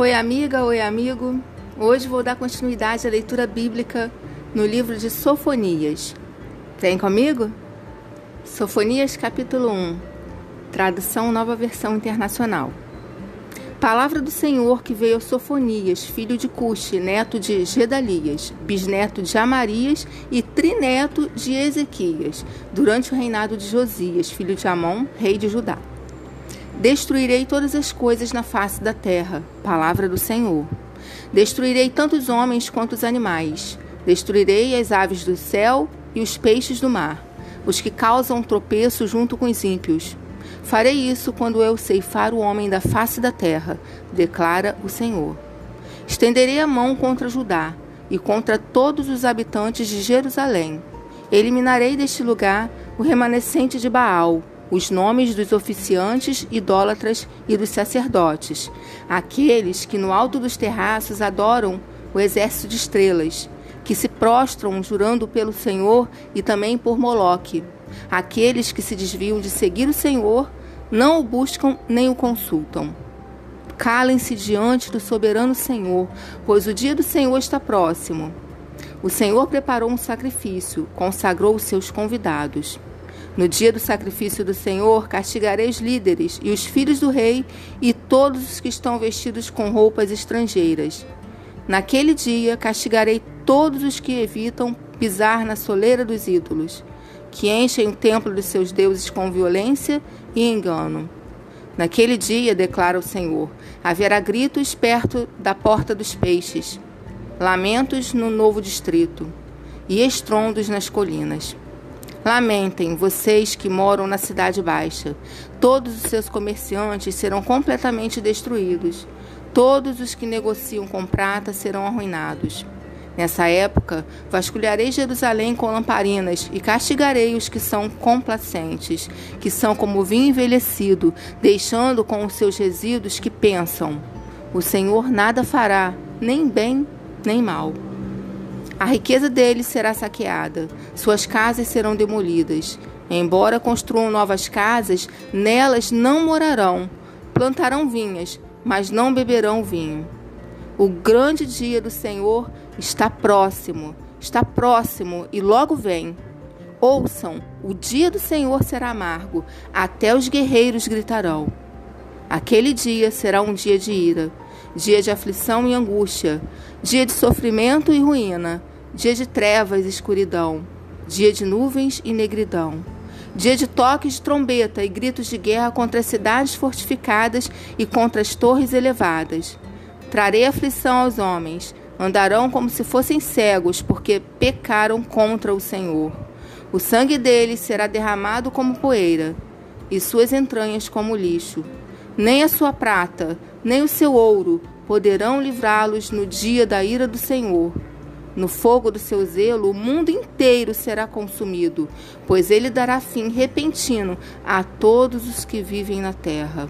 Oi, amiga, oi, amigo. Hoje vou dar continuidade à leitura bíblica no livro de Sofonias. Vem comigo? Sofonias, capítulo 1, tradução Nova Versão Internacional. Palavra do Senhor que veio a Sofonias, filho de Cuxi, neto de Gedalias, bisneto de Amarias e trineto de Ezequias, durante o reinado de Josias, filho de Amon, rei de Judá. Destruirei todas as coisas na face da terra. Palavra do Senhor. Destruirei tanto os homens quanto os animais. Destruirei as aves do céu e os peixes do mar, os que causam tropeço junto com os ímpios. Farei isso quando eu ceifar o homem da face da terra, declara o Senhor. Estenderei a mão contra Judá e contra todos os habitantes de Jerusalém. Eliminarei deste lugar o remanescente de Baal, os nomes dos oficiantes idólatras e dos sacerdotes, aqueles que no alto dos terraços adoram o exército de estrelas, que se prostram jurando pelo Senhor e também por Moloque, aqueles que se desviam de seguir o Senhor, não o buscam nem o consultam. Calem-se diante do soberano Senhor, pois o dia do Senhor está próximo. O Senhor preparou um sacrifício, consagrou os seus convidados. No dia do sacrifício do Senhor, castigarei os líderes e os filhos do rei e todos os que estão vestidos com roupas estrangeiras. Naquele dia, castigarei todos os que evitam pisar na soleira dos ídolos, que enchem o templo dos seus deuses com violência e engano. Naquele dia, declara o Senhor, haverá gritos perto da porta dos peixes, lamentos no novo distrito e estrondos nas colinas. Lamentem, vocês que moram na Cidade Baixa. Todos os seus comerciantes serão completamente destruídos. Todos os que negociam com prata serão arruinados. Nessa época, vasculharei Jerusalém com lamparinas e castigarei os que são complacentes, que são como vinho envelhecido, deixando com os seus resíduos que pensam: o Senhor nada fará, nem bem nem mal. A riqueza deles será saqueada, suas casas serão demolidas. Embora construam novas casas, nelas não morarão. Plantarão vinhas, mas não beberão vinho. O grande dia do Senhor está próximo, está próximo e logo vem. Ouçam, o dia do Senhor será amargo, até os guerreiros gritarão. Aquele dia será um dia de ira, dia de aflição e angústia, dia de sofrimento e ruína, dia de trevas e escuridão, dia de nuvens e negridão, dia de toques de trombeta e gritos de guerra contra as cidades fortificadas e contra as torres elevadas. Trarei aflição aos homens, andarão como se fossem cegos, porque pecaram contra o Senhor. O sangue deles será derramado como poeira, e suas entranhas como lixo. Nem a sua prata, nem o seu ouro poderão livrá-los no dia da ira do Senhor no fogo do seu zelo, o mundo inteiro será consumido, pois ele dará fim repentino a todos os que vivem na terra.